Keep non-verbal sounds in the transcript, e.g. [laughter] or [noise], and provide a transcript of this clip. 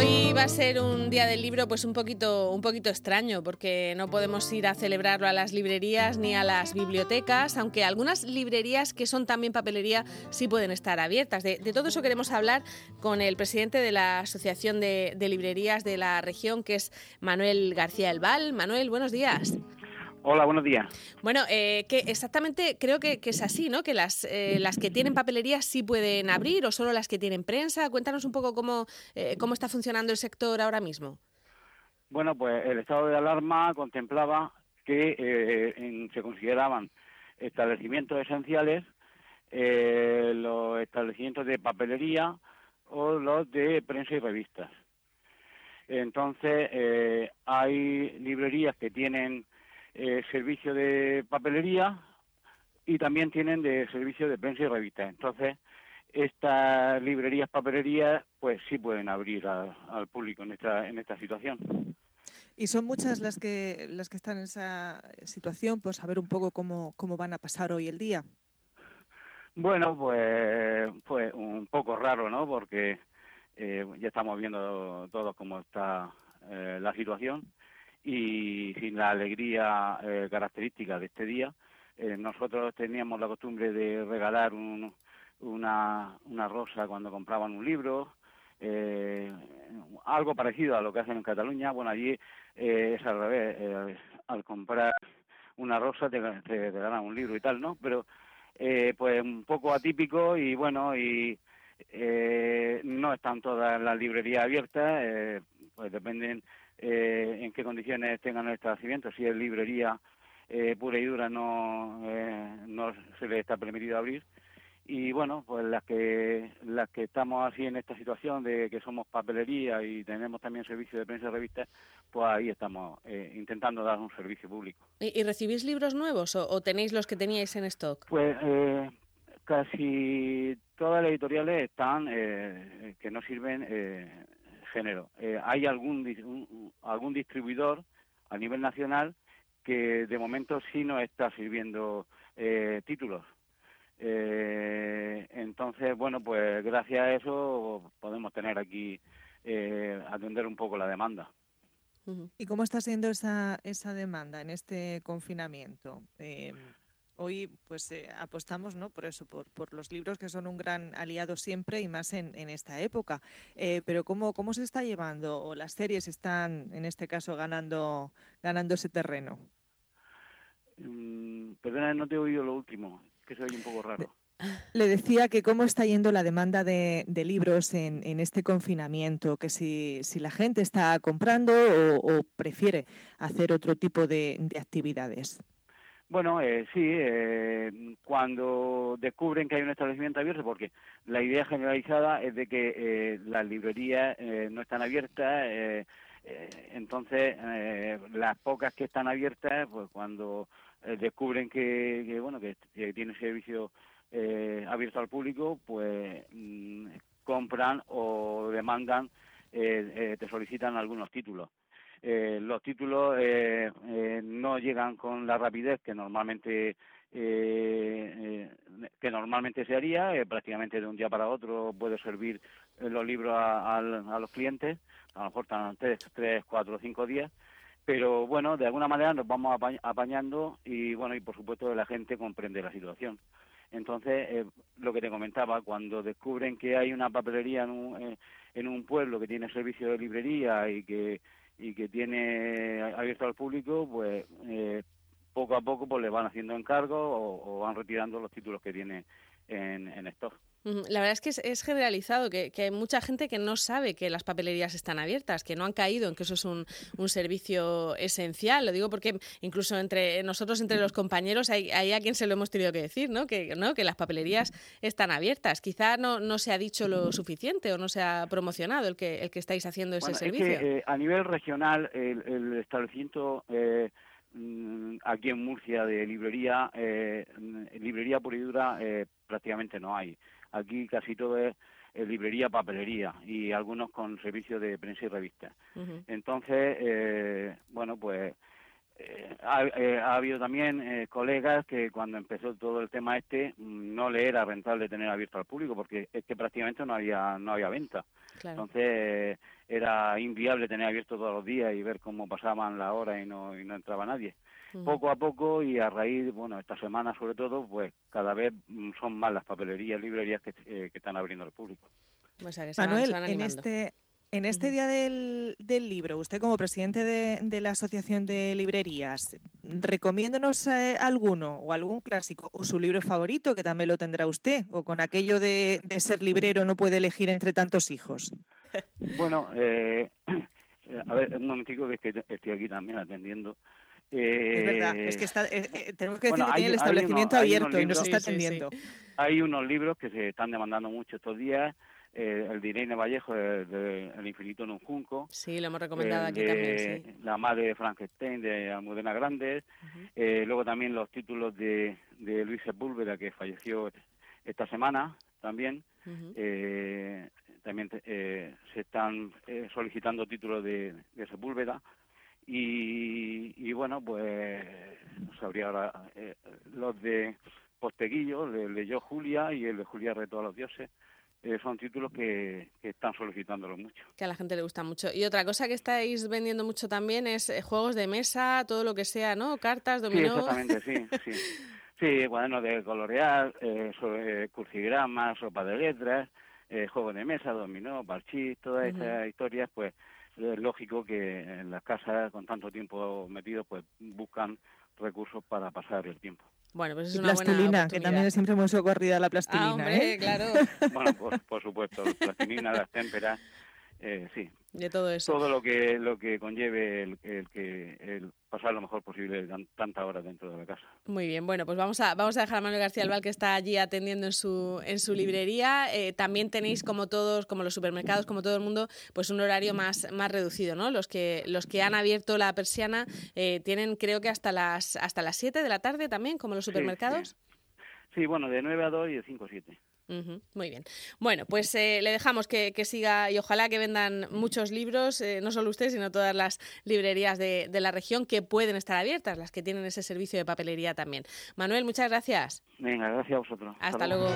Hoy va a ser un día del libro pues un poquito, un poquito extraño porque no podemos ir a celebrarlo a las librerías ni a las bibliotecas, aunque algunas librerías que son también papelería sí pueden estar abiertas. De, todo eso queremos hablar con el presidente de la Asociación de, de Librerías de la región, que es Manuel García Elval. Manuel, buenos días. Hola, buenos días. Bueno, eh, que exactamente creo que, es así, ¿no? Que las, eh, las que tienen papelería sí pueden abrir o solo las que tienen prensa. Cuéntanos un poco cómo, eh, cómo está funcionando el sector ahora mismo. Bueno, pues el estado de alarma contemplaba que se consideraban establecimientos esenciales los establecimientos de papelería o los de prensa y revistas. Entonces, hay librerías que tienen eh, servicio de papelería y también tienen de servicio de prensa y revista. Entonces, estas librerías, papelerías, pues sí pueden abrir al público en esta, en esta situación. Y son muchas las que las que están en esa situación, pues saber un poco cómo, cómo van a pasar hoy el día. Bueno, pues, pues un poco raro, ¿no? Porque eh, ya estamos viendo todos cómo está eh, la situación y sin la alegría eh, característica de este día. Eh, nosotros teníamos la costumbre de regalar una, una rosa cuando compraban un libro, eh, algo parecido a lo que hacen en Cataluña. Bueno, allí es al revés, al comprar una rosa te, te, ganan un libro y tal, ¿no? Pero pues un poco atípico y bueno, y no están todas las librerías abiertas, pues dependen eh, en qué condiciones tengan el establecimiento, si es librería eh, pura y dura no, eh, no se le está permitido abrir. Y bueno pues las que las que estamos así en esta situación de que somos papelería y tenemos también servicio de prensa y revistas pues ahí estamos intentando dar un servicio público. ¿Y, recibís libros nuevos o, tenéis los que teníais en stock pues casi todas las editoriales están que no sirven género. Eh, hay algún, algún distribuidor a nivel nacional que de momento sí nos está sirviendo eh, títulos. Eh, entonces, bueno, pues gracias a eso podemos tener aquí, atender un poco la demanda. ¿Y cómo está siendo esa, esa demanda en este confinamiento? Hoy pues eh, apostamos ¿no? por eso, por, por, los libros que son un gran aliado siempre y más en, en esta época. Eh, pero ¿cómo, ¿cómo se está llevando o las series están en este caso ganando, ganando ese terreno? Mm, perdona, no te he oído lo último, que se oye un poco raro. Le decía que cómo está yendo la demanda de, de libros en, en, este confinamiento, que si, si, la gente está comprando o, o prefiere hacer otro tipo de, de actividades. Bueno, eh, sí, eh, cuando descubren que hay un establecimiento abierto, porque la idea generalizada es de que eh, las librerías eh, no están abiertas, entonces las pocas que están abiertas, pues cuando descubren que, bueno que, tiene servicio abierto al público, pues mm, compran o demandan, te solicitan algunos títulos. Eh, los títulos eh, eh, no llegan con la rapidez que normalmente que normalmente se haría prácticamente de un día para otro puede servir los libros a, los clientes a lo mejor están tres, tres, cuatro, cinco días. Pero bueno de alguna manera nos vamos apañando y bueno y por supuesto la gente comprende la situación. Entonces, lo que te comentaba, cuando descubren que hay una papelería en un, en un pueblo que tiene servicio de librería y que y que tiene abierto al público, pues eh, poco a poco pues le van haciendo encargos o, van retirando los títulos que tiene en, en stock. La verdad es que es, generalizado, que, hay mucha gente que no sabe que las papelerías están abiertas, que no han caído en que eso es un, servicio esencial. Lo digo porque incluso entre nosotros, entre los compañeros, hay, hay, a quien se lo hemos tenido que decir, ¿no? Que, ¿no? que las papelerías están abiertas. Quizá no, no se ha dicho lo suficiente o no se ha promocionado el que, el que estáis haciendo ese servicio. Eh, a nivel regional, el, establecimiento... Eh, mm, aquí en Murcia de librería, eh, librería por y dura eh, prácticamente no hay. Aquí casi todo es librería, papelería y algunos con servicio de prensa y revista. Entonces, eh, bueno, pues eh, eh, ha, habido también colegas que cuando empezó todo el tema este mm, no le era rentable tener abierto al público porque es que prácticamente no había no había venta. Entonces era inviable tener abierto todos los días y ver cómo pasaban la hora y no, y no entraba nadie. Poco a poco y a raíz, bueno, esta semana sobre todo, pues cada vez mm, son más las papelerías, librerías que, eh, que están abriendo al público. Manuel, en este en este Día del, Libro, usted como presidente de, la Asociación de Librerías, recomiéndonos eh, alguno o algún clásico o su libro favorito, que también lo tendrá usted, o con aquello de, ser librero no puede elegir entre tantos hijos. Bueno, eh, [clears throat] a ver, un momentico que estoy aquí también atendiendo. Es verdad, es que eh, tenemos que decir que tiene el establecimiento abierto y nos está atendiendo. Hay unos libros que se están demandando mucho estos días eh, el de Irene Vallejo, de, El infinito en un junco. Sí, lo hemos recomendado aquí también, La madre de Frankenstein, de Almudena Grandes. Eh, luego también los títulos de, de Luis Sepúlveda, que falleció esta semana también. Eh, también se están solicitando títulos de, de Sepúlveda. Y, y, bueno, pues sabría ahora los de Posteguillo, el de Yo Julia y el de Julia Reto a los Dioses. Eh, son títulos que, están solicitándolo mucho. Que a la gente le gusta mucho. Y otra cosa que estáis vendiendo mucho también es eh, juegos de mesa, todo lo que sea, ¿no? Cartas, dominó. Sí, exactamente, sí, sí. [laughs] Sí, bueno, de colorear, eh, sobre, cursigramas, sopa de letras, eh, juegos de mesa, dominó, parchís, todas esas historias, pues es lógico que en las casas con tanto tiempo metido, pues buscan recursos para pasar el tiempo. Bueno, pues es y una plastilina, que también es siempre muy socorrida la plastilina. Ah, hombre, ¿eh? claro. [laughs] bueno, por, por supuesto, la plastilina, las témperas, eh, sí. De todo eso. Todo lo que lo que conlleve el, que el pasar lo mejor posible tanta hora dentro de la casa. Muy bien, bueno, pues vamos a vamos a dejar a Manuel García Albal que está allí atendiendo en su en su librería. Eh, también tenéis como todos, como los supermercados, como todo el mundo, pues un horario más más reducido, ¿no? Los que los que han abierto la persiana eh, tienen creo que hasta las hasta las 7 de la tarde también, como los supermercados. Sí, bueno, de 9 a 2 y de 5 a 7 muy bien. Bueno, pues eh, le dejamos que, siga y ojalá que vendan muchos libros, eh, no solo usted, sino todas las librerías de, de, la región que pueden estar abiertas, las que tienen ese servicio de papelería también. Manuel, muchas gracias. Venga, gracias a vosotros. Hasta, luego.